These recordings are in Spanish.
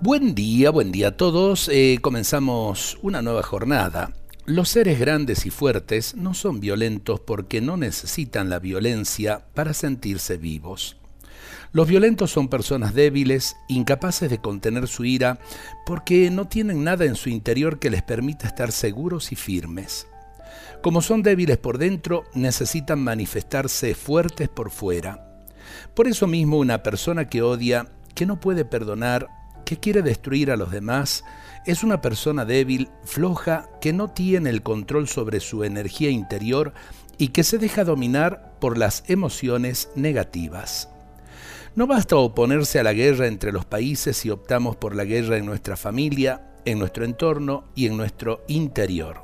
Buen día, buen día a todos. Eh, comenzamos una nueva jornada. Los seres grandes y fuertes no son violentos porque no necesitan la violencia para sentirse vivos. Los violentos son personas débiles, incapaces de contener su ira, porque no tienen nada en su interior que les permita estar seguros y firmes. Como son débiles por dentro, necesitan manifestarse fuertes por fuera. Por eso mismo una persona que odia, que no puede perdonar, que quiere destruir a los demás es una persona débil, floja, que no tiene el control sobre su energía interior y que se deja dominar por las emociones negativas. No basta oponerse a la guerra entre los países si optamos por la guerra en nuestra familia, en nuestro entorno y en nuestro interior.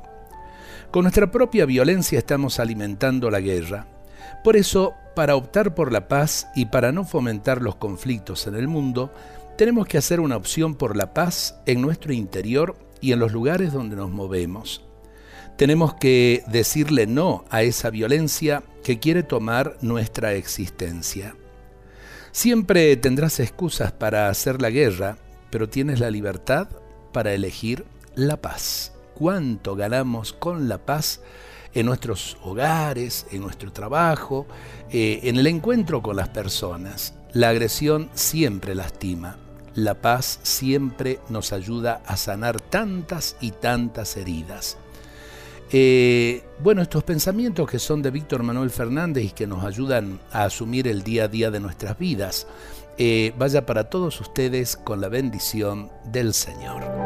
Con nuestra propia violencia estamos alimentando la guerra. Por eso, para optar por la paz y para no fomentar los conflictos en el mundo, tenemos que hacer una opción por la paz en nuestro interior y en los lugares donde nos movemos. Tenemos que decirle no a esa violencia que quiere tomar nuestra existencia. Siempre tendrás excusas para hacer la guerra, pero tienes la libertad para elegir la paz. ¿Cuánto ganamos con la paz en nuestros hogares, en nuestro trabajo, eh, en el encuentro con las personas? La agresión siempre lastima la paz siempre nos ayuda a sanar tantas y tantas heridas. Eh, bueno, estos pensamientos que son de Víctor Manuel Fernández y que nos ayudan a asumir el día a día de nuestras vidas, eh, vaya para todos ustedes con la bendición del Señor.